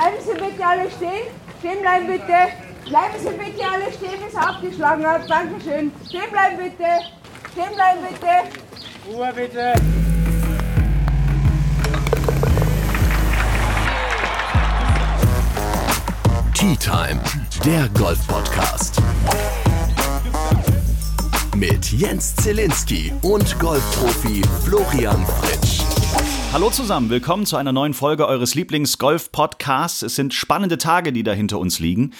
Bleiben Sie bitte alle stehen. Stehen bleiben bitte. Bleiben Sie bitte alle stehen, bis er abgeschlagen hat. Dankeschön. Stehen bleiben bitte. Stehen bleiben bitte. Ruhe bitte. Tea Time, der Golf-Podcast. Mit Jens Zielinski und Golfprofi Florian Fritsch. Hallo zusammen, willkommen zu einer neuen Folge eures Lieblings-Golf-Podcasts. Es sind spannende Tage, die da hinter uns liegen.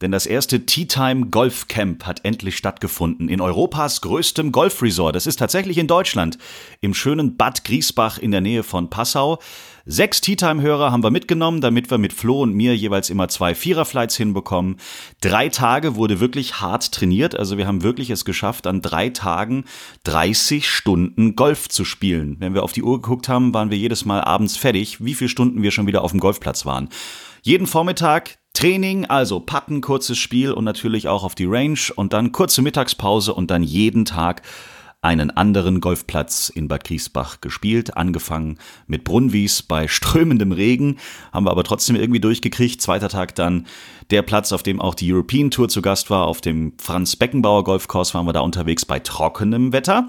Denn das erste Tea Time Golf Camp hat endlich stattgefunden in Europas größtem Golfresort. Das ist tatsächlich in Deutschland, im schönen Bad Griesbach in der Nähe von Passau. Sechs Tea Time Hörer haben wir mitgenommen, damit wir mit Flo und mir jeweils immer zwei Viererflights hinbekommen. Drei Tage wurde wirklich hart trainiert. Also wir haben wirklich es geschafft, an drei Tagen 30 Stunden Golf zu spielen. Wenn wir auf die Uhr geguckt haben, waren wir jedes Mal abends fertig, wie viele Stunden wir schon wieder auf dem Golfplatz waren. Jeden Vormittag Training, also Patten, kurzes Spiel und natürlich auch auf die Range und dann kurze Mittagspause und dann jeden Tag einen anderen Golfplatz in Bad Griesbach gespielt, angefangen mit Brunnwies bei strömendem Regen, haben wir aber trotzdem irgendwie durchgekriegt. Zweiter Tag dann der Platz, auf dem auch die European Tour zu Gast war, auf dem Franz Beckenbauer Golfkurs waren wir da unterwegs bei trockenem Wetter.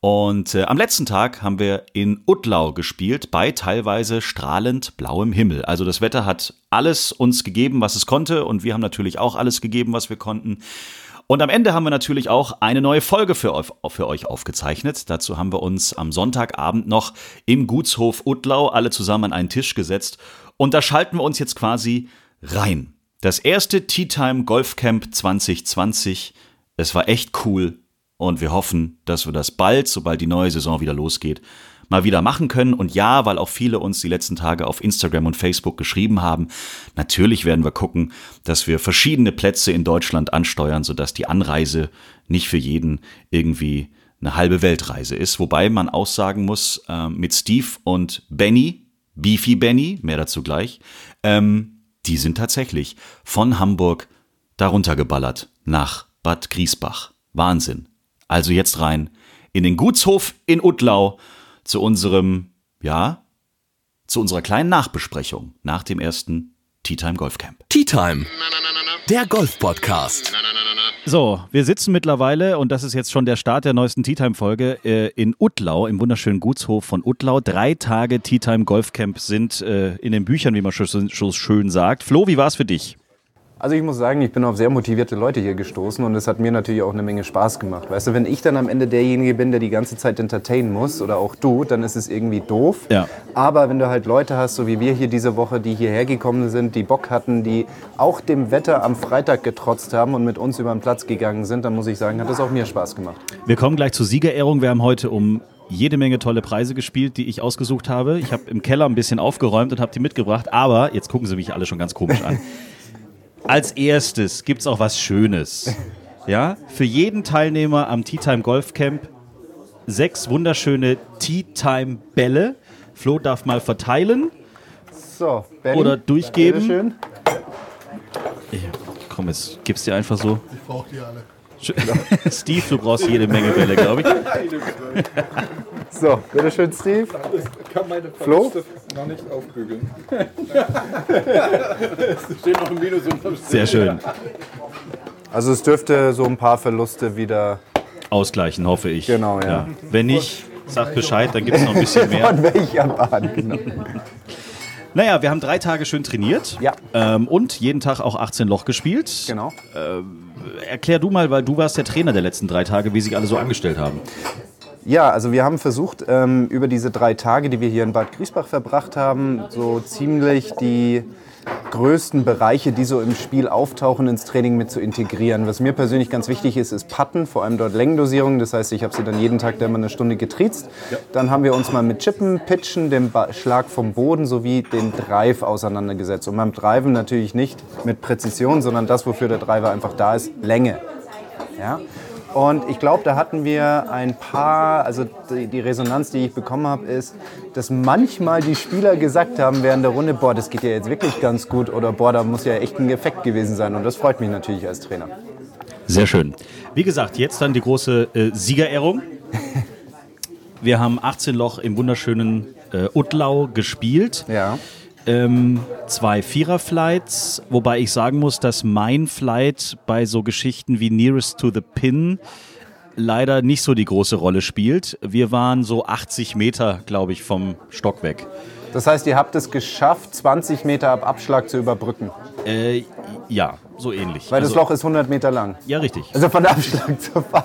Und äh, am letzten Tag haben wir in Utlau gespielt, bei teilweise strahlend blauem Himmel. Also das Wetter hat alles uns gegeben, was es konnte, und wir haben natürlich auch alles gegeben, was wir konnten. Und am Ende haben wir natürlich auch eine neue Folge für euch, für euch aufgezeichnet. Dazu haben wir uns am Sonntagabend noch im Gutshof Utlau alle zusammen an einen Tisch gesetzt. Und da schalten wir uns jetzt quasi rein. Das erste Tea Time Golf Camp 2020. Es war echt cool und wir hoffen, dass wir das bald, sobald die neue Saison wieder losgeht, mal wieder machen können. Und ja, weil auch viele uns die letzten Tage auf Instagram und Facebook geschrieben haben, natürlich werden wir gucken, dass wir verschiedene Plätze in Deutschland ansteuern, sodass die Anreise nicht für jeden irgendwie eine halbe Weltreise ist. Wobei man auch sagen muss, äh, mit Steve und Benny, Beefy Benny, mehr dazu gleich, ähm, die sind tatsächlich von Hamburg darunter geballert nach Bad Griesbach. Wahnsinn. Also jetzt rein in den Gutshof in Utlau zu unserem, ja, zu unserer kleinen Nachbesprechung nach dem ersten Tea Time Golf Camp. Tea Time, der Golf-Podcast. So, wir sitzen mittlerweile, und das ist jetzt schon der Start der neuesten Tea Time Folge, äh, in Utlau, im wunderschönen Gutshof von Utlau. Drei Tage Tea Time Golf Camp sind äh, in den Büchern, wie man schon so schön sagt. Flo, wie war es für dich? Also ich muss sagen, ich bin auf sehr motivierte Leute hier gestoßen und es hat mir natürlich auch eine Menge Spaß gemacht. Weißt du, wenn ich dann am Ende derjenige bin, der die ganze Zeit entertainen muss oder auch du, dann ist es irgendwie doof. Ja. Aber wenn du halt Leute hast, so wie wir hier diese Woche, die hierher gekommen sind, die Bock hatten, die auch dem Wetter am Freitag getrotzt haben und mit uns über den Platz gegangen sind, dann muss ich sagen, hat das auch mir Spaß gemacht. Wir kommen gleich zur Siegerehrung. Wir haben heute um jede Menge tolle Preise gespielt, die ich ausgesucht habe. Ich habe im Keller ein bisschen aufgeräumt und habe die mitgebracht. Aber jetzt gucken Sie mich alle schon ganz komisch an. Als erstes gibt es auch was Schönes. Ja, für jeden Teilnehmer am Tea Time Golf Camp sechs wunderschöne Tea Time Bälle. Flo darf mal verteilen So, Benny, oder durchgeben. bitteschön. Ja, komm, jetzt gib's dir einfach so. Ich brauche die alle. Steve, du brauchst jede Menge Bälle, glaube ich. So, bitteschön, Steve. kann meine Flo? Verluste noch nicht aufbügeln. es steht noch ein Minus unterm Strich. Sehr schön. Also es dürfte so ein paar Verluste wieder Ausgleichen, hoffe ich. Genau, ja. Wenn nicht, sag Bescheid, dann gibt es noch ein bisschen mehr. von welcher Bahn, genau. Naja, wir haben drei Tage schön trainiert Ja. ähm, und jeden Tag auch 18 Loch gespielt. Genau. Erklär du mal, weil du warst der Trainer der letzten drei Tage, wie sich alle so angestellt haben. Ja, also wir haben versucht, ähm, über diese drei Tage, die wir hier in Bad Griesbach verbracht haben, so ziemlich die größten Bereiche, die so im Spiel auftauchen, ins Training mit zu integrieren. Was mir persönlich ganz wichtig ist, ist Putten, vor allem dort Längendosierung. Das heißt, ich habe sie dann jeden Tag da immer eine Stunde getriezt. Dann haben wir uns mal mit Chippen, Pitchen, dem ba Schlag vom Boden sowie den Drive auseinandergesetzt. Und beim Driven natürlich nicht mit Präzision, sondern das, wofür der Driver einfach da ist, Länge. Ja? Und ich glaube, da hatten wir ein paar, also die, die Resonanz, die ich bekommen habe, ist, dass manchmal die Spieler gesagt haben während der Runde, boah, das geht ja jetzt wirklich ganz gut oder boah, da muss ja echt ein Effekt gewesen sein. Und das freut mich natürlich als Trainer. Sehr schön. Wie gesagt, jetzt dann die große äh, Siegerehrung. Wir haben 18 Loch im wunderschönen äh, Utlau gespielt. Ja. Ähm, zwei Vierer-Flights, wobei ich sagen muss, dass mein Flight bei so Geschichten wie Nearest to the Pin leider nicht so die große Rolle spielt. Wir waren so 80 Meter, glaube ich, vom Stock weg. Das heißt, ihr habt es geschafft, 20 Meter ab Abschlag zu überbrücken. Äh, ja, so ähnlich. Weil das Also- Loch ist 100 Meter lang. Ja, richtig. Also von Abschlag zu fahren.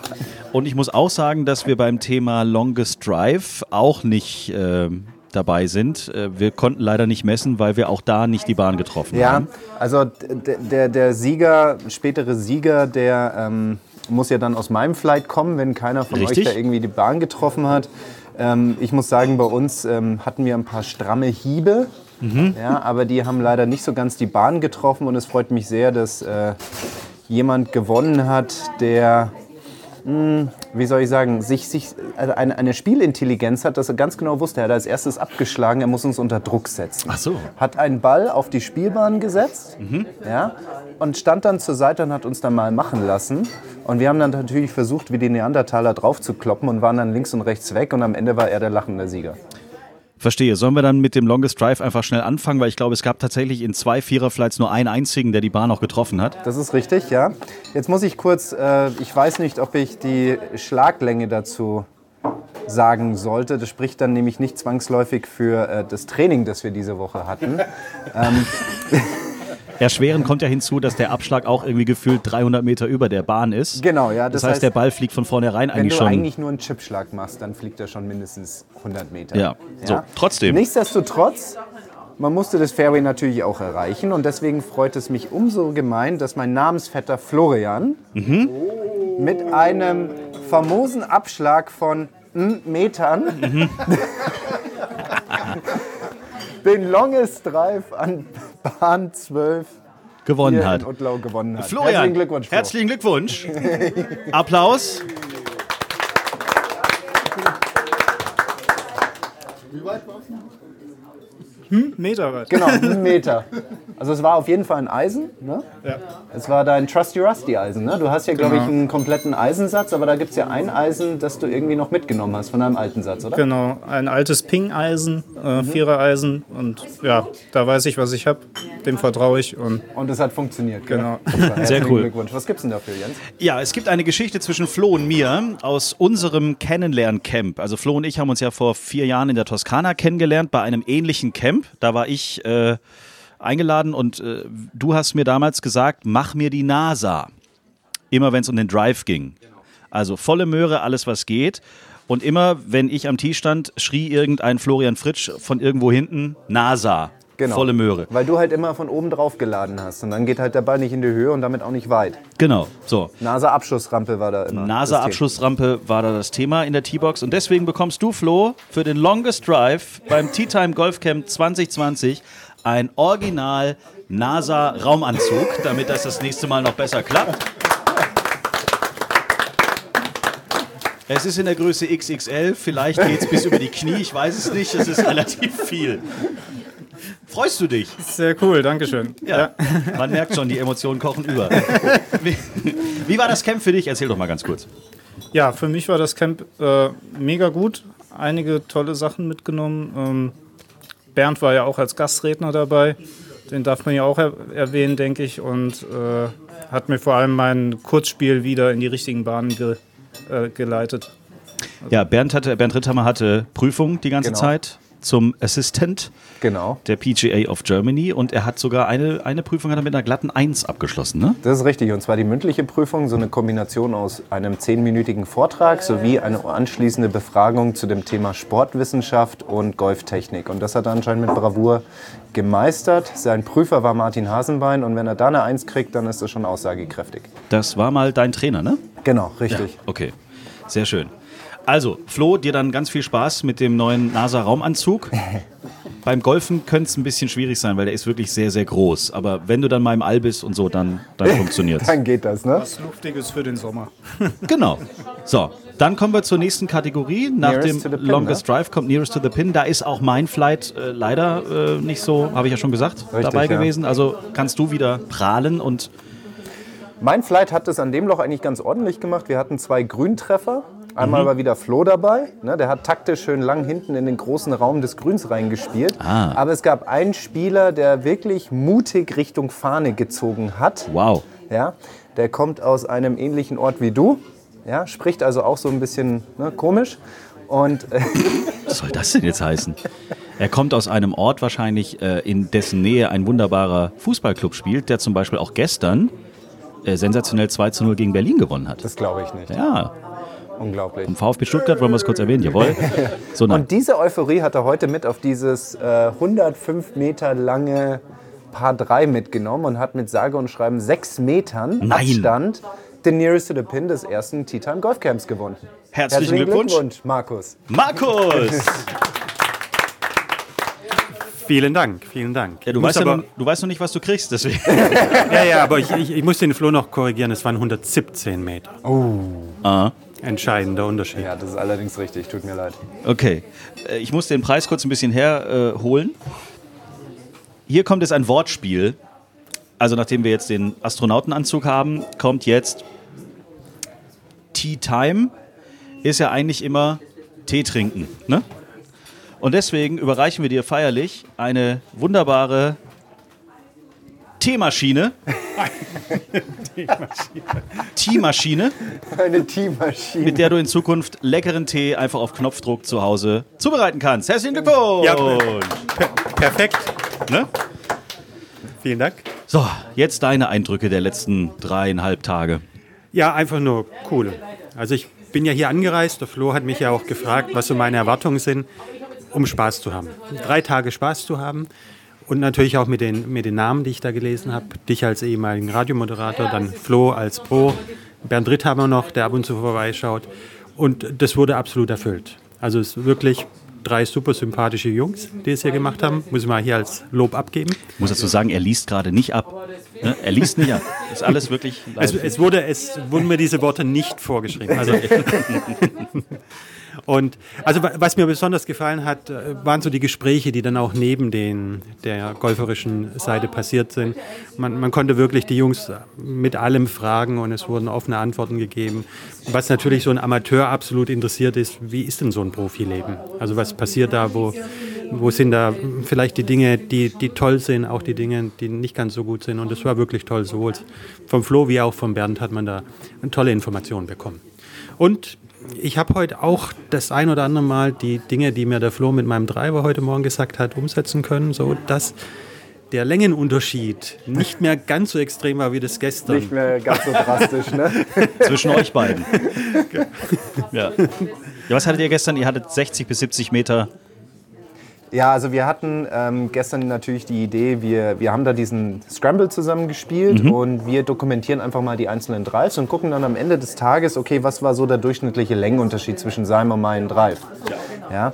Und ich muss auch sagen, dass wir beim Thema Longest Drive auch nicht ähm, dabei sind. Äh, wir konnten leider nicht messen, weil wir auch da nicht die Bahn getroffen Ja, haben. also d- d- der, der Sieger, spätere Sieger, der ähm, muss ja dann aus meinem Flight kommen, wenn keiner von Richtig. euch da irgendwie die Bahn getroffen hat. Ähm, ich muss sagen, bei uns ähm, hatten wir ein paar stramme Hiebe, Mhm. ja, aber die haben leider nicht so ganz die Bahn getroffen und es freut mich sehr, dass äh, jemand gewonnen hat, der hm, wie soll ich sagen, sich, sich, also eine, eine Spielintelligenz hat, dass er ganz genau wusste, er hat als erstes abgeschlagen, er muss uns unter Druck setzen. Ach so. Hat einen Ball auf die Spielbahn gesetzt ja, und stand dann zur Seite und hat uns dann mal machen lassen. Und wir haben dann natürlich versucht, wie die Neandertaler drauf zu kloppen und waren dann links und rechts weg und am Ende war er der lachende Sieger. Verstehe. Sollen wir dann mit dem Longest Drive einfach schnell anfangen? Weil ich glaube, es gab tatsächlich in zwei Vierer-Flights nur einen einzigen, der die Bahn auch getroffen hat. Das ist richtig, ja. Jetzt muss ich kurz, äh, ich weiß nicht, ob ich die Schlaglänge dazu sagen sollte. Das spricht dann nämlich nicht zwangsläufig für äh, das Training, das wir diese Woche hatten. ähm, Erschwerend kommt ja hinzu, dass der Abschlag auch irgendwie gefühlt 300 Meter über der Bahn ist. genau, ja. Das, Das, heißt, der Ball fliegt von vornherein wenn eigentlich du schon. eigentlich nur einen Chipschlag machst, dann fliegt er schon mindestens 100 Meter. Ja. So, trotzdem. Nichtsdestotrotz, man musste das Fairway natürlich auch erreichen und deswegen freut es mich umso gemein, dass mein Namensvetter Florian Mhm. mit einem famosen Abschlag von Metern Mhm. den Longest Drive an Bahn 12 gewonnen hat. gewonnen hat. Florian, Herzlichen Glückwunsch. Flo. Herzlichen Glückwunsch. Applaus. Meter weit. Genau, Meter. Also es war auf jeden Fall ein Eisen. Ne? Ja. Es war dein Trusty Rusty Eisen. Ne? Du hast ja, glaube ich, Genau. einen kompletten Eisensatz, aber da gibt es ja ein Eisen, das du irgendwie noch mitgenommen hast von deinem alten Satz, oder? Genau, ein altes Ping-Eisen, äh, Vierer-Eisen und ja, da weiß ich, was ich habe, dem vertraue ich und Und es hat funktioniert. Genau. Super, herzlichen cool. Glückwunsch. Was gibt's denn dafür, Jens? Ja, es gibt eine Geschichte zwischen Flo und mir aus unserem Kennenlerncamp. Also Flo und ich haben uns ja vor vier Jahren in der Toskana kennengelernt bei einem ähnlichen Camp. Da war ich äh, eingeladen und äh, du hast mir damals gesagt, mach mir die NASA. Immer wenn es um den Drive ging. Also volle Möhre, alles was geht. Und immer, wenn ich am Tee stand, schrie irgendein Florian Fritsch von irgendwo hinten, NASA. Genau. Volle Möhre. Weil du halt immer von oben drauf geladen hast. Und dann geht halt der Ball nicht in die Höhe und damit auch nicht weit. Genau, so. NASA-Abschussrampe war da immer. das NASA-Abschussrampe war da das Thema in der T-Box. Und deswegen bekommst du, Flo, für den Longest Drive beim Tea Time Golf Camp 2020 ein Original NASA-Raumanzug, damit das das nächste Mal noch besser klappt. Es ist in der Größe XXL, vielleicht geht es bis über die Knie, ich weiß es nicht, es ist relativ viel. Freust du dich? sehr cool, Dankeschön. Ja, man merkt schon, die Emotionen kochen über. Wie, wie war das Camp für dich? Erzähl doch mal ganz kurz. Ja, für mich war das Camp äh, mega gut. Einige tolle Sachen mitgenommen. Ähm, Bernd war ja auch als Gastredner dabei. Den darf man ja auch er erwähnen, denke ich. Und äh, hat mir vor allem mein Kurzspiel wieder in die richtigen Bahnen ge äh, geleitet. Ja, Bernd, hatte, Bernd Ritthammer hatte Prüfung die ganze Genau. Zeit zum Assistant Genau. der PGA of Germany und er hat sogar eine, eine Prüfung hat er mit einer glatten 1 abgeschlossen, ne? Das ist richtig. Und zwar die mündliche Prüfung, so eine Kombination aus einem zehnminütigen Vortrag sowie eine anschließende Befragung zu dem Thema Sportwissenschaft und Golftechnik. Und das hat er anscheinend mit Bravour gemeistert. Sein Prüfer war Martin Hasenbein und wenn er da eine Eins kriegt, dann ist das schon aussagekräftig. Das war mal dein Trainer, ne? Genau, richtig. Okay, sehr schön. Also, Flo, dir dann ganz viel Spaß mit dem neuen NASA-Raumanzug. Beim Golfen könnte es ein bisschen schwierig sein, weil der ist wirklich sehr, sehr groß. Aber wenn du dann mal im All bist und so, dann, dann funktioniert Dann geht das, ne? Was Luftiges für den Sommer. Genau. So, dann kommen wir zur nächsten Kategorie. Nach Nearest dem pin, Longest ne? Drive kommt Nearest to the Pin. Da ist auch mein Flight äh, leider äh, nicht so, habe ich ja schon gesagt, dabei ja. gewesen. Also kannst du wieder prahlen und Mein Flight hat es an dem Loch eigentlich ganz ordentlich gemacht. Wir hatten zwei Grüntreffer Einmal war wieder Flo dabei. Ne, der hat taktisch schön lang hinten in den großen Raum des Grüns reingespielt. Ah. Aber es gab einen Spieler, der wirklich mutig Richtung Fahne gezogen hat. Wow. Ja, der kommt aus einem ähnlichen Ort wie du. Ja, spricht also auch so ein bisschen ne, komisch. Und äh, Was soll das denn jetzt heißen? Er kommt aus einem Ort wahrscheinlich, äh, in dessen Nähe ein wunderbarer Fußballclub spielt, der zum Beispiel auch gestern äh, sensationell 2 zu 0 gegen Berlin gewonnen hat. das glaube ich nicht. Ja, Unglaublich. vom VfB Stuttgart wollen wir es kurz erwähnen, jawohl. So. Und diese Euphorie hat er heute mit auf dieses äh, 105 Meter lange Paar 3 mitgenommen und hat mit sage und schreiben 6 Metern Nein. Abstand den Nearest to the Pin des ersten Tea Time Golf Camps gewonnen. Herzlichen Glückwunsch. Markus. Markus! Vielen Dank, vielen Dank. Ja, du, weißt ja aber, noch, du weißt noch nicht, was du kriegst, deswegen. ja, ja, aber ich, ich, ich muss den Flo noch korrigieren, es waren 117 Meter. Ah, Entscheidender Unterschied. Ja, das ist allerdings richtig, tut mir leid. okay. Äh, Ich muss den Preis kurz ein bisschen herholen. Äh, holen. Hier kommt jetzt ein Wortspiel. Also nachdem wir jetzt den Astronautenanzug haben, kommt jetzt Tea Time. Ist ja eigentlich immer Tee trinken, ne? Und deswegen überreichen wir dir feierlich eine wunderbare Teemaschine. Teemaschine, Eine Teammaschine. mit der du in Zukunft leckeren Tee einfach auf Knopfdruck zu Hause zubereiten kannst. Herzlichen Glückwunsch! Ja, Per- Perfekt, ne? vielen Dank. So, jetzt deine Eindrücke der letzten dreieinhalb Tage. Ja, einfach nur cool. Also ich bin ja hier angereist, der Flo hat mich ja auch gefragt, was so meine Erwartungen sind, um Spaß zu haben. Drei Tage Spaß zu haben und natürlich auch mit den, mit den Namen, die ich da gelesen habe. Dich als ehemaligen Radiomoderator, dann Flo als Pro, Bernd Ritt haben wir noch, der ab und zu vorbeischaut. Und das wurde absolut erfüllt. Also es ist wirklich drei super sympathische Jungs, die es hier gemacht haben. Muss ich mal hier als Lob abgeben. Ich muss dazu sagen, er liest gerade nicht ab. Ne? Er liest nicht ab. Das ist alles wirklich Es, es, wurde, es wurden mir diese Worte nicht vorgeschrieben. Also, und also wa- was mir besonders gefallen hat, äh, waren so die Gespräche, die dann auch neben den, der golferischen Seite passiert sind. Man, man konnte wirklich die Jungs mit allem fragen und es wurden offene Antworten gegeben. Was natürlich so ein Amateur absolut interessiert ist, wie ist denn so ein Profileben? Also was passiert da, wo, wo sind da vielleicht die Dinge, die, die toll sind, auch die Dinge, die nicht ganz so gut sind. Und das war wirklich toll. Sowohl vom Flo wie auch von Bernd hat man da tolle Informationen bekommen. Und ich habe heute auch das ein oder andere Mal die Dinge, die mir der Flo mit meinem Driver heute Morgen gesagt hat, umsetzen können, so dass der Längenunterschied nicht mehr ganz so extrem war wie das gestern. Nicht mehr ganz so drastisch, ne? Zwischen euch beiden. Ja. ja. Was hattet ihr gestern? Ihr hattet 60 bis 70 Meter. Ja, also wir hatten ähm, gestern natürlich die Idee, wir, wir haben da diesen Scramble zusammen gespielt und wir dokumentieren einfach mal die einzelnen Drives und gucken dann am Ende des Tages, okay, was war so der durchschnittliche Längenunterschied zwischen seinem und meinem Drive. Ja.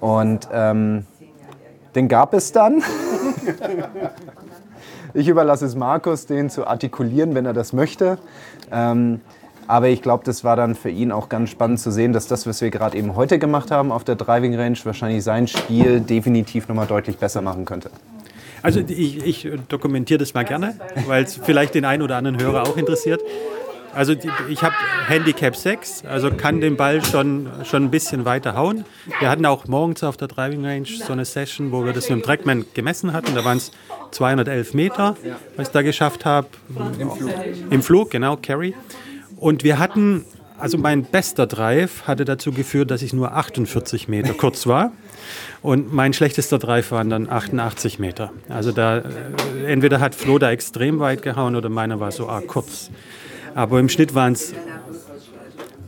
Und ähm, den gab es dann. ich überlasse es Markus, den zu artikulieren, wenn er das möchte. Ähm, aber ich glaube, das war dann für ihn auch ganz spannend zu sehen, dass das, was wir gerade eben heute gemacht haben auf der Driving Range, wahrscheinlich sein Spiel definitiv nochmal deutlich besser machen könnte. Also ich, ich dokumentiere das mal gerne, weil es vielleicht den einen oder anderen Hörer auch interessiert. Also ich habe Handicap 6, also kann den Ball schon, schon ein bisschen weiter hauen. Wir hatten auch morgens auf der Driving Range so eine Session, wo wir das mit dem Trackman gemessen hatten. Da waren es 211 Meter, was ich da geschafft habe. Im Flug. Im Flug, genau, Carry. Und wir hatten, also mein bester Drive hatte dazu geführt, dass ich nur 48 Meter kurz war. Und mein schlechtester Drive waren dann 88 Meter. Also da, äh, entweder hat Flo da extrem weit gehauen oder meiner war so arg kurz. Aber im Schnitt waren es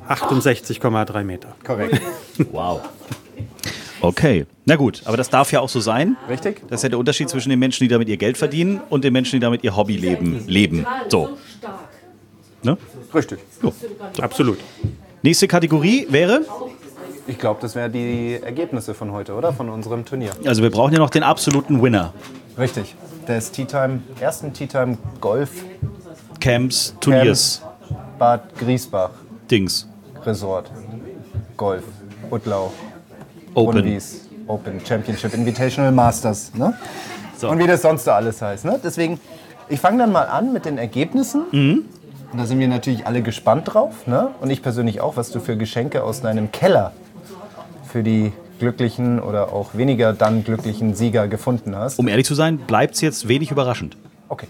68,3 Meter. Korrekt. Wow. Okay, na gut, aber das darf ja auch so sein. Richtig? Das ist ja der Unterschied zwischen den Menschen, die damit ihr Geld verdienen und den Menschen, die damit ihr Hobby leben. leben. So. Ne? Richtig. Absolut. Nächste Kategorie wäre, Ich glaube, das wären die Ergebnisse von heute, oder? Von unserem Turnier. also wir brauchen ja noch den absoluten Winner. Richtig. Des Tea Time, ersten Tea Time Golf Camps, Turniers, Bad Griesbach Dings, Resort Golf Utlau Open. Unwies Open Championship Invitational Masters. Ne? So. Und wie das sonst so alles heißt. Ne? Deswegen, ich fange dann mal an mit den Ergebnissen. Und da sind wir natürlich alle gespannt drauf. Ne? Und ich persönlich auch, was du für Geschenke aus deinem Keller für die glücklichen oder auch weniger dann glücklichen Sieger gefunden hast. Um ehrlich zu sein, bleibt es jetzt wenig überraschend. Okay.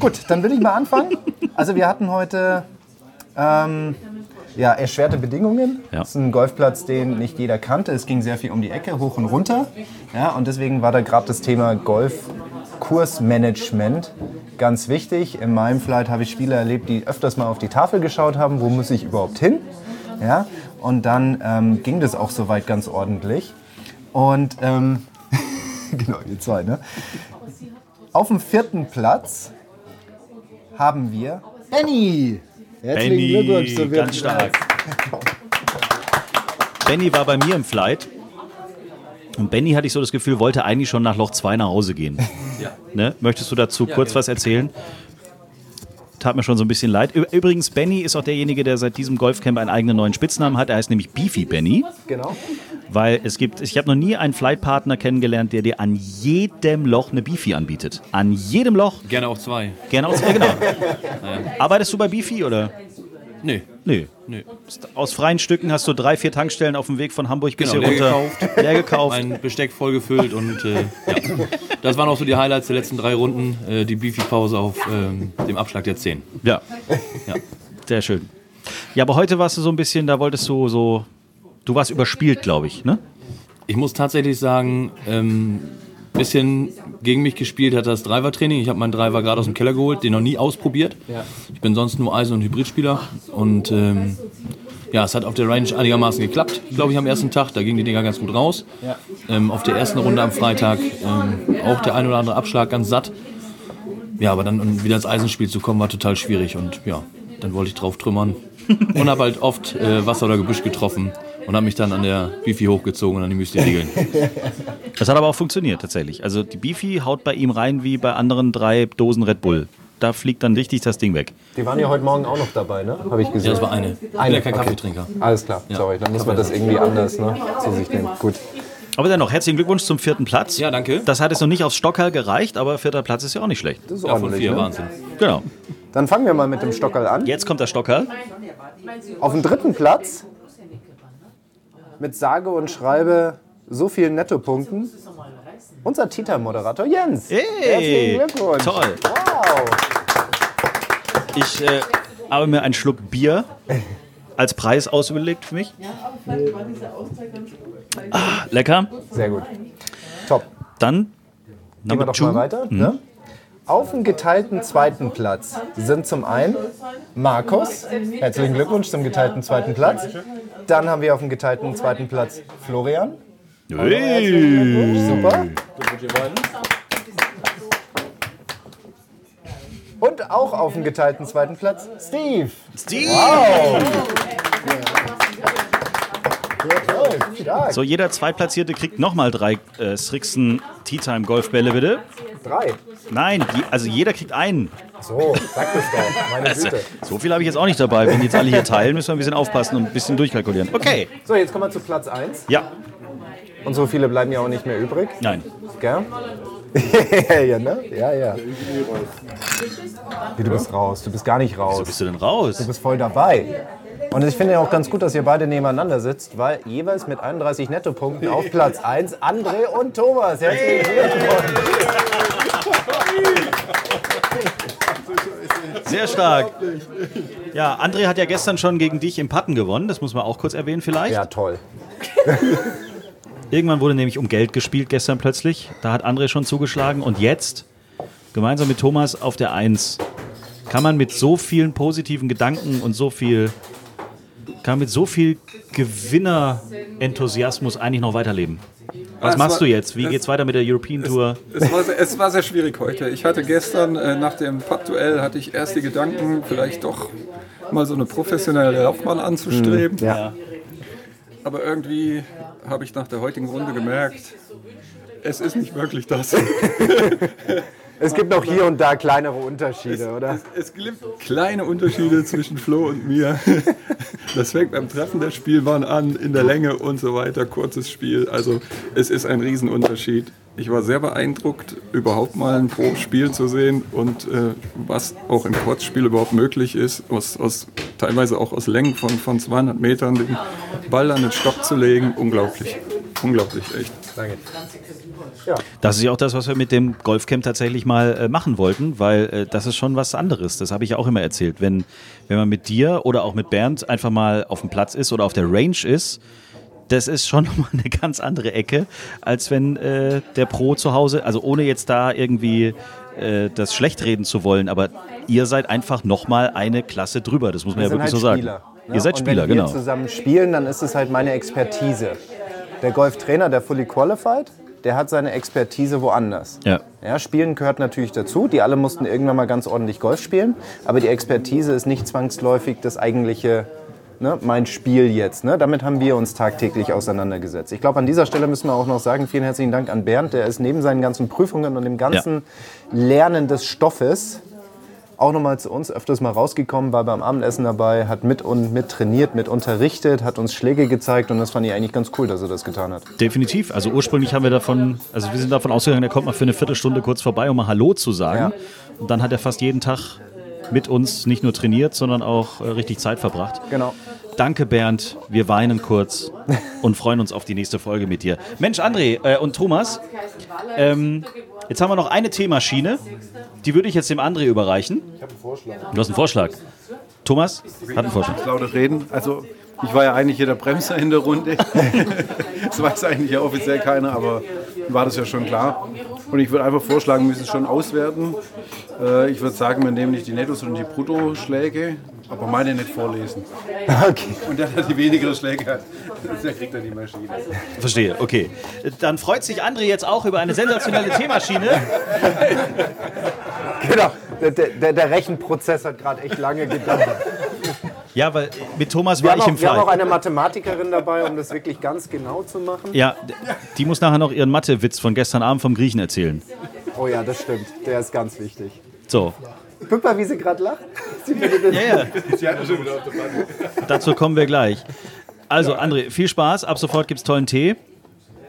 Gut, dann will ich mal anfangen. Also wir hatten heute ähm, ja, erschwerte Bedingungen. Ja. Das ist ein Golfplatz, den nicht jeder kannte. Es ging sehr viel um die Ecke, hoch und runter. Ja, und deswegen war da gerade das Thema Golf-Kursmanagement ganz wichtig. In meinem Flight habe ich Spieler erlebt, die öfters mal auf die Tafel geschaut haben, wo muss ich überhaupt hin. Ja, und dann ähm, ging das auch soweit ganz ordentlich. Und ähm, genau, ihr zwei, ne? Auf dem vierten Platz haben wir Benny. Herzlichen Glückwunsch zum ganz stark. Benny war bei mir im Flight. Und Benny hatte ich so das Gefühl, wollte eigentlich schon nach Loch 2 nach Hause gehen. Ne? Möchtest du dazu kurz was erzählen? Tat mir schon so ein bisschen leid. Übrigens, Benny ist auch derjenige, der seit diesem Golfcamp einen eigenen neuen Spitznamen hat. Er heißt nämlich Beefy Benny. Genau. Weil es gibt, ich habe noch nie einen Flightpartner kennengelernt, der dir an jedem Loch eine Beefy anbietet. An jedem Loch. Gerne auch zwei. Gerne aus, ja, genau. Arbeitest du bei Beefy oder? Nee. Nö. Nö. Aus freien Stücken hast du drei, vier Tankstellen auf dem Weg von Hamburg bis Genau, hier leer runter. gekauft. Leer gekauft. Mein Besteck vollgefüllt und äh, ja. Das waren auch so die Highlights der letzten drei Runden. Äh, die Beefy-Pause auf ähm, dem Abschlag der 10. Ja. Ja. Sehr schön. Ja, aber heute warst du so ein bisschen, da wolltest du so. Du warst überspielt, glaube ich, ne? Ich muss tatsächlich sagen, ähm, bisschen gegen mich gespielt hat das Driver-Training. Ich habe meinen Driver gerade aus dem Keller geholt, den noch nie ausprobiert. Ich bin sonst nur Eisen- und Hybridspieler. Und ähm, ja, es hat auf der Range einigermaßen geklappt, glaube ich, am ersten Tag. Da gingen die Dinger ganz gut raus. Ähm, auf der ersten Runde am Freitag ähm, auch der ein oder andere Abschlag ganz satt. Ja, aber dann wieder ins Eisenspiel zu kommen, war total schwierig. Und ja, dann wollte ich drauf trümmern. Und habe halt oft äh, Wasser oder Gebüsch getroffen und habe mich dann an der Bifi hochgezogen und an die Müsli-Riegeln. Das hat aber auch funktioniert tatsächlich. Also die Beefy haut bei ihm rein wie bei anderen drei Dosen Red Bull. Da fliegt dann richtig das Ding weg. Die waren ja heute Morgen auch noch dabei, ne? Habe ich gesehen. Ja, das war eine. Eine, ja kein okay. Kaffeetrinker. Alles klar, sorry, dann muss man das irgendwie anders ne, zu sich nehmen. Gut. Aber dennoch, herzlichen Glückwunsch zum vierten Platz. Ja, danke. Das hat jetzt noch nicht aufs Stockerl gereicht, aber vierter Platz ist ja auch nicht schlecht. Das ist Ja, von vier, Ne? Wahnsinn. Genau. Dann fangen wir mal mit dem Stockerl an. Jetzt kommt der Stockerl. Auf dem dritten Platz mit sage und schreibe so vielen Nettopunkten unser Tita-Moderator Jens. Hey, Herzlichen Glückwunsch. toll. Wow. Ich äh, habe mir einen Schluck Bier als Preis ausgelegt für mich. Ah, lecker. Sehr gut. Top. Dann Gehen wir Number doch two. mal weiter. Ne? Auf dem geteilten zweiten Platz sind zum einen Markus. Herzlichen Glückwunsch zum geteilten zweiten Platz. Dann haben wir auf dem geteilten zweiten Platz Florian. Hey. Super. Und auch auf dem geteilten zweiten Platz Steve. Steve. Stark. So, jeder Zweitplatzierte kriegt nochmal drei äh, Strixen Tea Time Golfbälle, bitte. Drei. Nein, je, also jeder kriegt einen. So, sag das doch. Meine Also, Güte. so viel habe ich jetzt auch nicht dabei. Wenn die jetzt alle hier teilen, müssen wir ein bisschen aufpassen und ein bisschen durchkalkulieren. Okay. So, jetzt kommen wir zu Platz 1. Ja. Und so viele bleiben ja auch nicht mehr übrig. Nein. Gell? ja, ne? Ja, ja. Wie, du bist raus. Du bist gar nicht raus. Wo bist du denn raus? Du bist voll dabei. Und ich finde ja auch ganz gut, dass ihr beide nebeneinander sitzt, weil jeweils mit 31 Nettopunkten auf Platz 1 André und Thomas. Herzlichen Glückwunsch. Sehr stark. Ja, André hat ja gestern schon gegen dich im Patten gewonnen. Das muss man auch kurz erwähnen vielleicht. Ja, toll. Irgendwann wurde nämlich um Geld gespielt gestern plötzlich. Da hat André schon zugeschlagen. Und jetzt, gemeinsam mit Thomas auf der Eins, kann man mit so vielen positiven Gedanken und so viel, kann mit so viel Gewinnerenthusiasmus eigentlich noch weiterleben. Was es machst war- du jetzt? Wie es- geht's weiter mit der European Tour? Es war, sehr, es war sehr schwierig heute. Ich hatte gestern äh, nach dem Putt-Duell hatte ich erst die Gedanken, vielleicht doch mal so eine professionelle Laufbahn anzustreben. Ja. Aber irgendwie habe ich nach der heutigen Runde gemerkt, es ist nicht wirklich das. Es gibt noch hier und da kleinere Unterschiede, oder? Es, es gibt kleine Unterschiede zwischen Flo und mir. Das fängt beim Treffen der Spielbahn an, in der Länge und so weiter, kurzes Spiel. Also es ist ein Riesenunterschied. Ich war sehr beeindruckt, überhaupt mal ein Pro-Spiel zu sehen und äh, was auch im Kurzspiel überhaupt möglich ist, aus, aus, teilweise auch aus Längen von, von 200 Metern den Ball an den Stock zu legen. Unglaublich. Unglaublich, echt. Danke. Das ist ja auch das, was wir mit dem Golfcamp tatsächlich mal äh, machen wollten, weil äh, das ist schon was anderes. Das habe ich ja auch immer erzählt. Wenn, wenn man mit dir oder auch mit Bernd einfach mal auf dem Platz ist oder auf der Range ist, das ist schon nochmal eine ganz andere Ecke, als wenn äh, der Pro zu Hause, also ohne jetzt da irgendwie äh, das schlecht reden zu wollen, aber ihr seid einfach nochmal eine Klasse drüber. Das muss man Wir ja wirklich halt so sagen. Spieler, ne? Ihr seid und Spieler, wenn wir genau. zusammen spielen, dann ist es halt meine Expertise. Der Golftrainer, der Fully Qualified, der hat seine Expertise woanders. Ja. Ja, Spielen gehört natürlich dazu. Die alle mussten irgendwann mal ganz ordentlich Golf spielen. Aber die Expertise ist nicht zwangsläufig das eigentliche, ne, mein Spiel jetzt. Ne? Damit haben wir uns tagtäglich auseinandergesetzt. Ich glaube, an dieser Stelle müssen wir auch noch sagen, vielen herzlichen Dank an Bernd. Der ist neben seinen ganzen Prüfungen und dem ganzen Lernen des Stoffes auch nochmal zu uns öfters mal rausgekommen, war beim Abendessen dabei, hat mit und mit trainiert, mit unterrichtet, hat uns Schläge gezeigt und das fand ich eigentlich ganz cool, dass er das getan hat. Definitiv. Also ursprünglich haben wir davon, also wir sind davon ausgegangen, er kommt mal für eine Viertelstunde kurz vorbei, um mal Hallo zu sagen. Ja. Und dann hat er fast jeden Tag mit uns nicht nur trainiert, sondern auch äh, richtig Zeit verbracht. Genau. Danke, Bernd. Wir weinen kurz und freuen uns auf die nächste Folge mit dir. Mensch, André äh, und Thomas, ähm, jetzt haben wir noch eine Teemaschine. Die würde ich jetzt dem André überreichen. Ich habe einen Vorschlag. Du hast einen Vorschlag. Thomas hat einen Vorschlag. lauter reden. Also ich war ja eigentlich hier der Bremser in der Runde. das weiß eigentlich ja offiziell keiner, aber war das ja schon klar. Und ich würde einfach vorschlagen, wir müssen es schon auswerten. Äh, ich würde sagen, wir nehmen nicht die Nettos, sondern die Bruttoschläge, aber meine nicht vorlesen. Okay. Und der, der die weniger Schläge hat, der kriegt dann die Maschine. Verstehe, okay. Dann freut sich André jetzt auch über eine sensationelle Teemaschine. Genau. Der, der, der Rechenprozess hat gerade echt lange gedauert. Ja, weil mit Thomas Wir war haben, ich im auch, wir haben auch eine Mathematikerin dabei, um das wirklich ganz genau zu machen. Ja, die muss nachher noch ihren Mathe-Witz von gestern Abend vom Griechen erzählen. Oh ja, das stimmt. Der ist ganz wichtig. So, Guck mal, wie sie gerade lacht. ja, ja. Dazu kommen wir gleich. Also, André, viel Spaß. Ab sofort gibt es tollen Tee.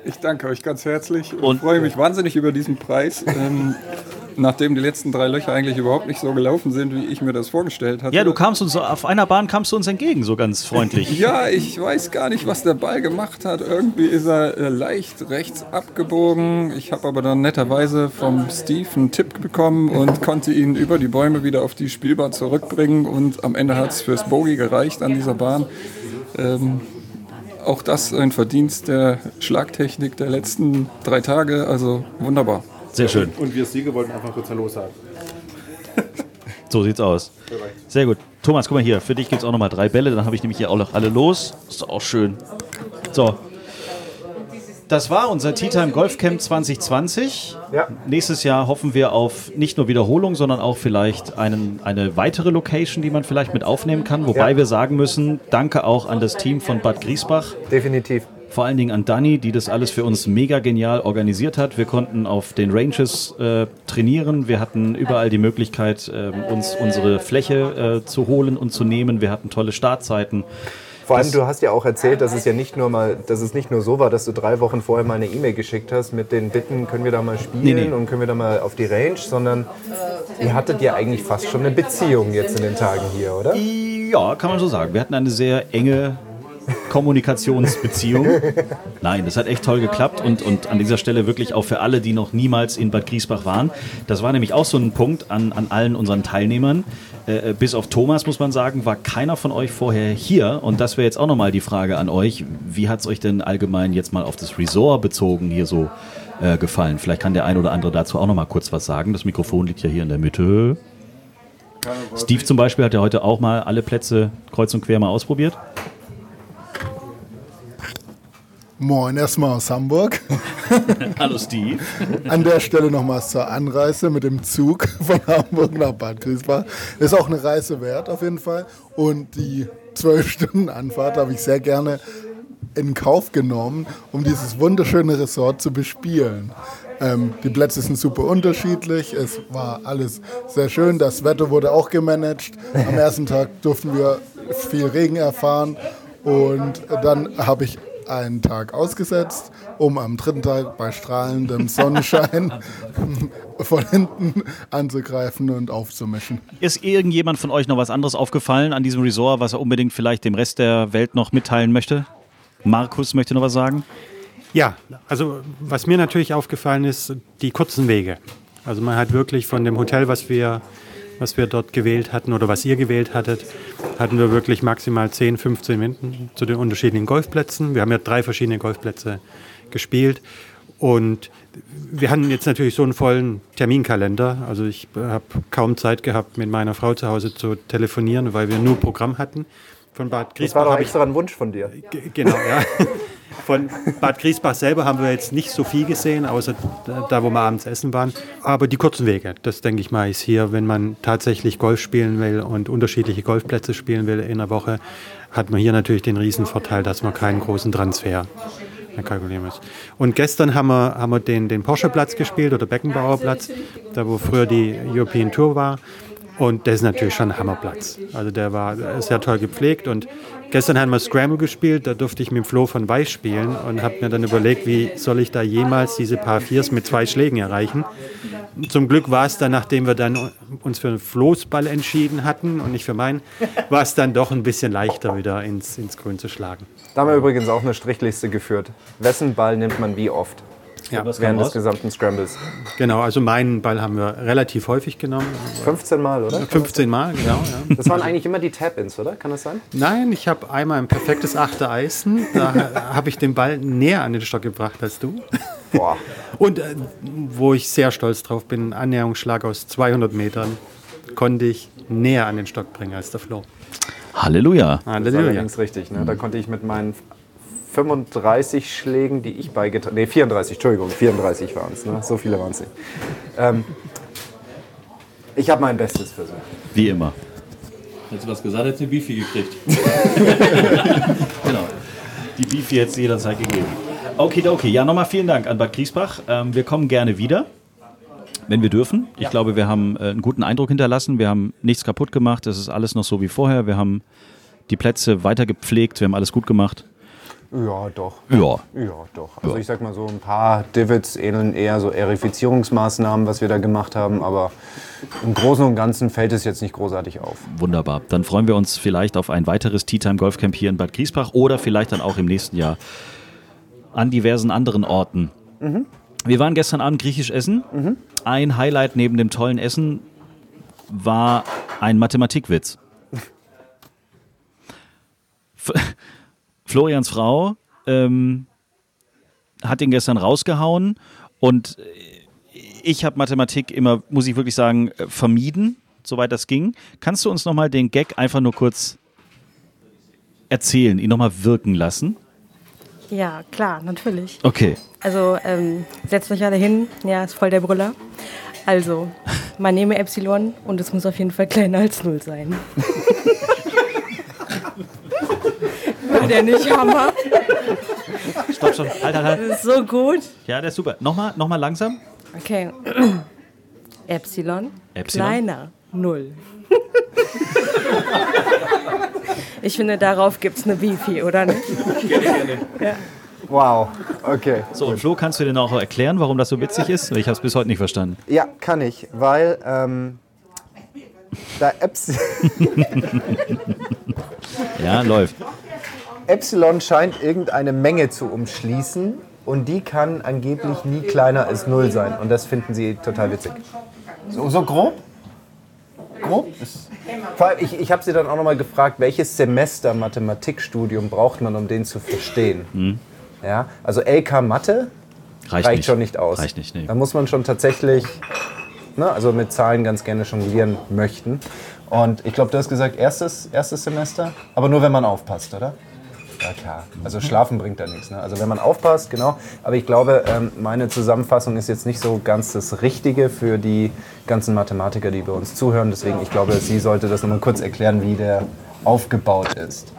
Ich danke euch ganz herzlich und, Und- freue mich wahnsinnig über diesen Preis. Nachdem die letzten drei Löcher eigentlich überhaupt nicht so gelaufen sind, wie ich mir das vorgestellt hatte. Ja, du kamst uns auf einer Bahn kamst du uns entgegen, so ganz freundlich. Ja, ich weiß gar nicht, was der Ball gemacht hat. Irgendwie ist er äh, leicht rechts abgebogen. Ich habe aber dann netterweise vom Steve einen Tipp bekommen und konnte ihn über die Bäume wieder auf die Spielbahn zurückbringen. Und am Ende hat es fürs Bogey gereicht an dieser Bahn. Ähm, auch das ein Verdienst der Schlagtechnik der letzten drei Tage. Also wunderbar. Sehr schön. Und wir Sieger wollten einfach kurz Hallo sagen. So sieht's aus. Sehr gut. Thomas, guck mal hier. Für dich gibt es auch nochmal drei Bälle. Dann habe ich nämlich hier auch noch alle los. Ist doch auch schön. So. Das war unser Tea Time Golf Camp 2020. Ja. Nächstes Jahr hoffen wir auf nicht nur Wiederholung, sondern auch vielleicht einen, eine weitere Location, die man vielleicht mit aufnehmen kann. Wobei Ja. wir sagen müssen, danke auch an das Team von Bad Griesbach. Definitiv. Vor allen Dingen an Dani, die das alles für uns mega genial organisiert hat. Wir konnten auf den Ranges äh, trainieren. Wir hatten überall die Möglichkeit, ähm, uns unsere Fläche äh, zu holen und zu nehmen. Wir hatten tolle Startzeiten. Vor allem, du hast ja auch erzählt, dass es ja nicht nur mal, dass es nicht nur so war, dass du drei Wochen vorher mal eine E-Mail geschickt hast mit den Bitten, können wir da mal spielen Nee, nee. und können wir da mal auf die Range, sondern ihr hattet ja eigentlich fast schon eine Beziehung jetzt in den Tagen hier, oder? Ja, kann man so sagen. Wir hatten eine sehr enge Kommunikationsbeziehung. Nein, das hat echt toll geklappt und, und an dieser Stelle wirklich auch für alle, die noch niemals in Bad Griesbach waren. Das war nämlich auch so ein Punkt an, an allen unseren Teilnehmern. Äh, bis auf Thomas, muss man sagen, war keiner von euch vorher hier. Und das wäre jetzt auch nochmal die Frage an euch. Wie hat es euch denn allgemein jetzt mal auf das Resort bezogen hier so äh, gefallen? Vielleicht kann der ein oder andere dazu auch nochmal kurz was sagen. Das Mikrofon liegt ja hier in der Mitte. Steve zum Beispiel hat ja heute auch mal alle Plätze kreuz und quer mal ausprobiert. Moin, erstmal aus Hamburg. Hallo Steve. An der Stelle nochmals zur Anreise mit dem Zug von Hamburg nach Bad Griesbach. Ist auch eine Reise wert auf jeden Fall. Und die zwölf Stunden Anfahrt habe ich sehr gerne in Kauf genommen, um dieses wunderschöne Resort zu bespielen. Ähm, die Plätze sind super unterschiedlich. Es war alles sehr schön. Das Wetter wurde auch gemanagt. Am ersten Tag durften wir viel Regen erfahren. Und dann habe ich einen Tag ausgesetzt, um am dritten Tag bei strahlendem Sonnenschein von hinten anzugreifen und aufzumischen. Ist irgendjemand von euch noch was anderes aufgefallen an diesem Resort, was er unbedingt vielleicht dem Rest der Welt noch mitteilen möchte? Markus möchte noch was sagen? Ja, also was mir natürlich aufgefallen ist, die kurzen Wege. Also man hat wirklich von dem Hotel, was wir, was wir dort gewählt hatten oder was ihr gewählt hattet, hatten wir wirklich maximal 10, 15 Minuten zu den unterschiedlichen Golfplätzen. Wir haben ja drei verschiedene Golfplätze gespielt und wir hatten jetzt natürlich so einen vollen Terminkalender. Also ich habe kaum Zeit gehabt, mit meiner Frau zu Hause zu telefonieren, weil wir nur Programm hatten. Von Bad Griesbach. Das war doch extra ein Wunsch von dir. G- Genau, ja. Von Bad Griesbach selber haben wir jetzt nicht so viel gesehen, außer da, wo wir abends essen waren. Aber die kurzen Wege, das denke ich mal, ist hier, wenn man tatsächlich Golf spielen will und unterschiedliche Golfplätze spielen will in der Woche, hat man hier natürlich den Riesenvorteil, dass man keinen großen Transfer kalkulieren muss. Und gestern haben wir, haben wir den, den Porsche-Platz gespielt oder Beckenbauer-Platz, da wo früher die European Tour war. Und das ist natürlich schon ein Hammerplatz. Also der war sehr toll gepflegt und gestern haben wir Scramble gespielt, da durfte ich mit dem Flo von Weiß spielen und habe mir dann überlegt, wie soll ich da jemals diese Paar Viers mit zwei Schlägen erreichen. Zum Glück war es dann, nachdem wir dann uns für einen Floßball entschieden hatten und nicht für meinen, war es dann doch ein bisschen leichter wieder ins, ins Grün zu schlagen. Da haben wir übrigens auch eine Strichliste geführt. Wessen Ball nimmt man wie oft? Ja. Während des gesamten Scrambles. Genau, also meinen Ball haben wir relativ häufig genommen. 15 Mal, oder? 15 Mal, genau. Ja. Das waren eigentlich immer die Tap-Ins, oder? Kann das sein? Nein, ich habe einmal ein perfektes achte Eisen. Da habe ich den Ball näher an den Stock gebracht als du. Boah. Und äh, wo ich sehr stolz drauf bin, Annäherungsschlag aus 200 Metern konnte ich näher an den Stock bringen als der Flo. Halleluja. Das war Halleluja. allerdings richtig. Ne? Da konnte ich mit meinen 35 Schlägen, die ich beigetragen Nee, 34, Entschuldigung, 34 waren es. Ne? So viele waren es nicht. Ähm, ich habe mein Bestes versucht. Wie immer. Hättest du was gesagt, hättest du eine Bifi gekriegt. Genau. Die Beefy jetzt jederzeit gegeben. Okay, okay. Ja, nochmal vielen Dank an Bad Griesbach. Ähm, wir kommen gerne wieder, wenn wir dürfen. Ich glaube, wir haben äh, einen guten Eindruck hinterlassen. Wir haben nichts kaputt gemacht. Es ist alles noch so wie vorher. Wir haben die Plätze weiter gepflegt. Wir haben alles gut gemacht. Ja, doch. Ja. Ja, doch. Also ich sag mal so ein paar Divots ähneln eher so Erifizierungsmaßnahmen, was wir da gemacht haben, aber im Großen und Ganzen fällt es jetzt nicht großartig auf. Wunderbar. Dann freuen wir uns vielleicht auf ein weiteres Tea Time Golf Camp hier in Bad Griesbach oder vielleicht dann auch im nächsten Jahr an diversen anderen Orten. Mhm. Wir waren gestern Abend griechisch essen. Ein Highlight neben dem tollen Essen war ein Mathematikwitz. Florians Frau ähm, hat ihn gestern rausgehauen und ich habe Mathematik immer, muss ich wirklich sagen, äh, vermieden, soweit das ging. Kannst du uns nochmal den Gag einfach nur kurz erzählen, ihn nochmal wirken lassen? Ja, klar, natürlich. Okay. Also ähm, setzt euch alle hin. Ja, ist voll der Brüller. Also, man nehme Epsilon und es muss auf jeden Fall kleiner als Null sein. War der nicht Hammer? Stopp, stopp. Halt, halt, Das halt. ist so gut. Ja, der ist super. Nochmal, nochmal langsam. Okay. Epsilon, Epsilon. kleiner, Null. Ich finde, darauf gibt es eine Bifi, oder nicht? Gerne, gerne. Ja. Wow, okay. So, und Flo, kannst du dir noch erklären, warum das so witzig ist? Ich habe es bis heute nicht verstanden. Ja, kann ich, weil ähm, da Epsilon, Ja, läuft. Epsilon scheint irgendeine Menge zu umschließen und die kann angeblich nie kleiner als Null sein. Und das finden sie total witzig. So, so grob? Grob? Vor allem, ich, ich habe sie dann auch nochmal gefragt, welches Semester Mathematikstudium braucht man, um den zu verstehen? Ja, also LK Mathe Reicht reicht, schon nicht aus. Reicht nicht, nee. Da muss man schon tatsächlich, ne, also mit Zahlen ganz gerne jonglieren möchten. Und ich glaube, du hast gesagt, erstes, erstes Semester, aber nur wenn man aufpasst, oder? Ja klar. Also schlafen bringt da nichts. Ne? Also wenn man aufpasst, genau. Aber ich glaube, ähm, meine Zusammenfassung ist jetzt nicht so ganz das Richtige für die ganzen Mathematiker, die bei uns zuhören. Deswegen, ich glaube, sie sollte das nochmal kurz erklären, wie der aufgebaut ist.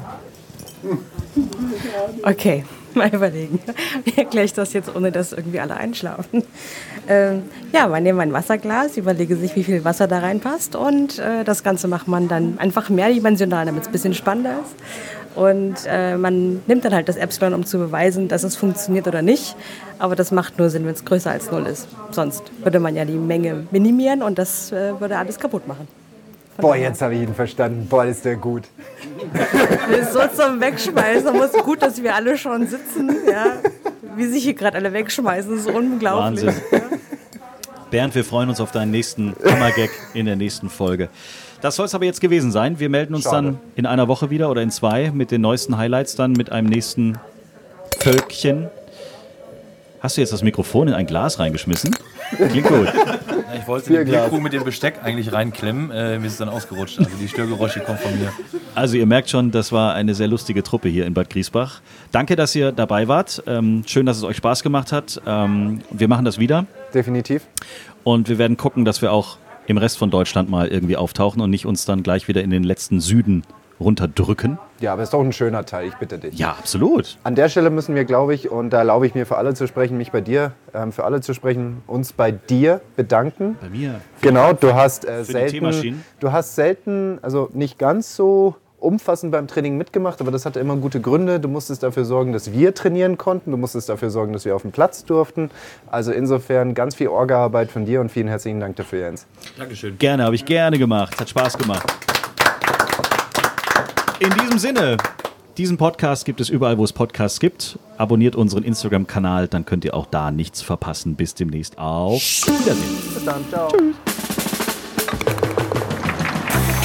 Okay, mal überlegen. Wie erkläre ich das jetzt, ohne dass irgendwie alle einschlafen? Ähm, ja, man nimmt ein Wasserglas, überlege sich, wie viel Wasser da reinpasst und äh, das Ganze macht man dann einfach mehrdimensional, damit es ein bisschen spannender ist. Und äh, man nimmt dann halt das Epsilon, um zu beweisen, dass es funktioniert oder nicht. Aber das macht nur Sinn, wenn es größer als null ist. Sonst würde man ja die Menge minimieren und das äh, würde alles kaputt machen. Boah, jetzt habe ich ihn verstanden. Boah, ist der gut. Das ist so zum Wegschmeißen. Muss gut, dass wir alle schon sitzen. Ja. Wie sich hier gerade alle wegschmeißen, das ist unglaublich. Wahnsinn. Bernd, wir freuen uns auf deinen nächsten Hammergag in der nächsten Folge. Das soll es aber jetzt gewesen sein. Wir melden uns Schade. dann in einer Woche wieder oder in zwei mit den neuesten Highlights dann mit einem nächsten Völkchen. Hast du jetzt das Mikrofon in ein Glas reingeschmissen? Klingt gut. Ich wollte den Bierkrug mit dem Besteck eigentlich reinklemmen, äh, mir ist es dann ausgerutscht. Also die Störgeräusche kommen von mir. Also ihr merkt schon, das war eine sehr lustige Truppe hier in Bad Griesbach. Danke, dass ihr dabei wart. Ähm, schön, dass es euch Spaß gemacht hat. Ähm, wir machen das wieder Definitiv. und wir werden gucken, dass wir auch im Rest von Deutschland mal irgendwie auftauchen und nicht uns dann gleich wieder in den letzten Süden runterdrücken. Ja, aber ist doch ein schöner Teil, ich bitte dich. Ja, absolut. An der Stelle müssen wir, glaube ich, und da erlaube ich mir für alle zu sprechen, mich bei dir, ähm, für alle zu sprechen, uns bei dir bedanken. Bei mir. Genau, du hast äh, selten, du hast selten, also nicht ganz so umfassend beim Training mitgemacht, aber das hatte immer gute Gründe. Du musstest dafür sorgen, dass wir trainieren konnten. Du musstest dafür sorgen, dass wir auf dem Platz durften. Also insofern ganz viel Orga-Arbeit von dir und vielen herzlichen Dank dafür, Jens. Dankeschön. Gerne, habe ich gerne gemacht. Hat Spaß gemacht. In diesem Sinne, diesen Podcast gibt es überall, wo es Podcasts gibt. Abonniert unseren Instagram-Kanal, dann könnt ihr auch da nichts verpassen. Bis demnächst. Auf Wiedersehen. Bis dann, ciao.